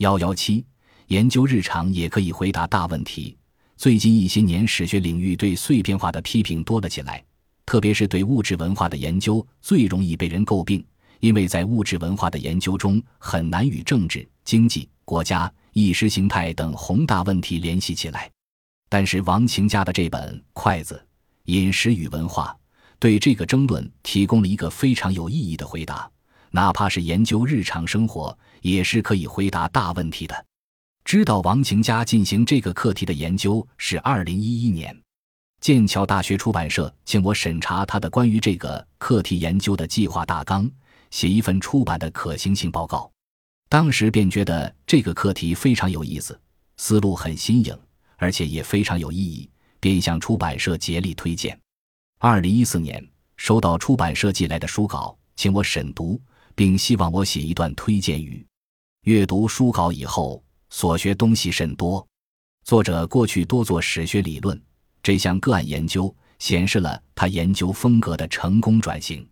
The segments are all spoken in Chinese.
幺幺七，研究日常也可以回答大问题。最近一些年，史学领域对碎片化的批评多了起来，特别是对物质文化的研究最容易被人诟病，因为在物质文化的研究中很难与政治、经济、国家、意识形态等宏大问题联系起来。但是王晴家的这本《筷子：饮食与文化》对这个争论提供了一个非常有意义的回答，哪怕是研究日常生活，也是可以回答大问题的。知道王晴家进行这个课题的研究是二零一一年，剑桥大学出版社请我审查他的关于这个课题研究的计划大纲，写一份出版的可行性报告。当时便觉得这个课题非常有意思，思路很新颖，而且也非常有意义，便向出版社竭力推荐。二零一四年收到出版社寄来的书稿，请我审读，并希望我写一段推荐语。阅读书稿以后。所学东西甚多，作者过去多做史学理论，这项个案研究显示了他研究风格的成功转型。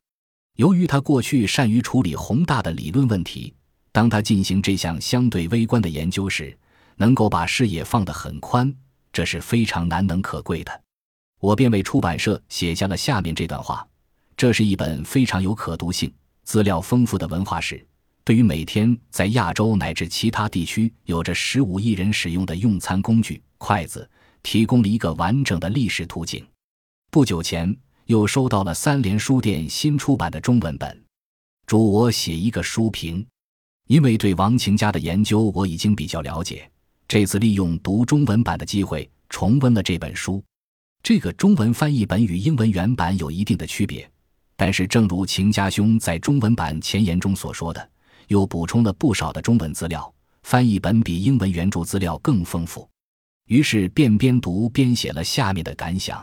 由于他过去善于处理宏大的理论问题，当他进行这项相对微观的研究时，能够把视野放得很宽，这是非常难能可贵的。我便为出版社写下了下面这段话：这是一本非常有可读性、资料丰富的文化史。对于每天在亚洲乃至其他地区有着十五亿人使用的用餐工具——筷子，提供了一个完整的历史图景。不久前又收到了三联书店新出版的中文本，主我写一个书评。因为对王晴家的研究我已经比较了解，这次利用读中文版的机会重温了这本书。这个中文翻译本与英文原版有一定的区别，但是正如秦家兄在中文版前言中所说的。又补充了不少的中文资料，翻译本比英文原著资料更丰富，于是便边读边写了下面的感想。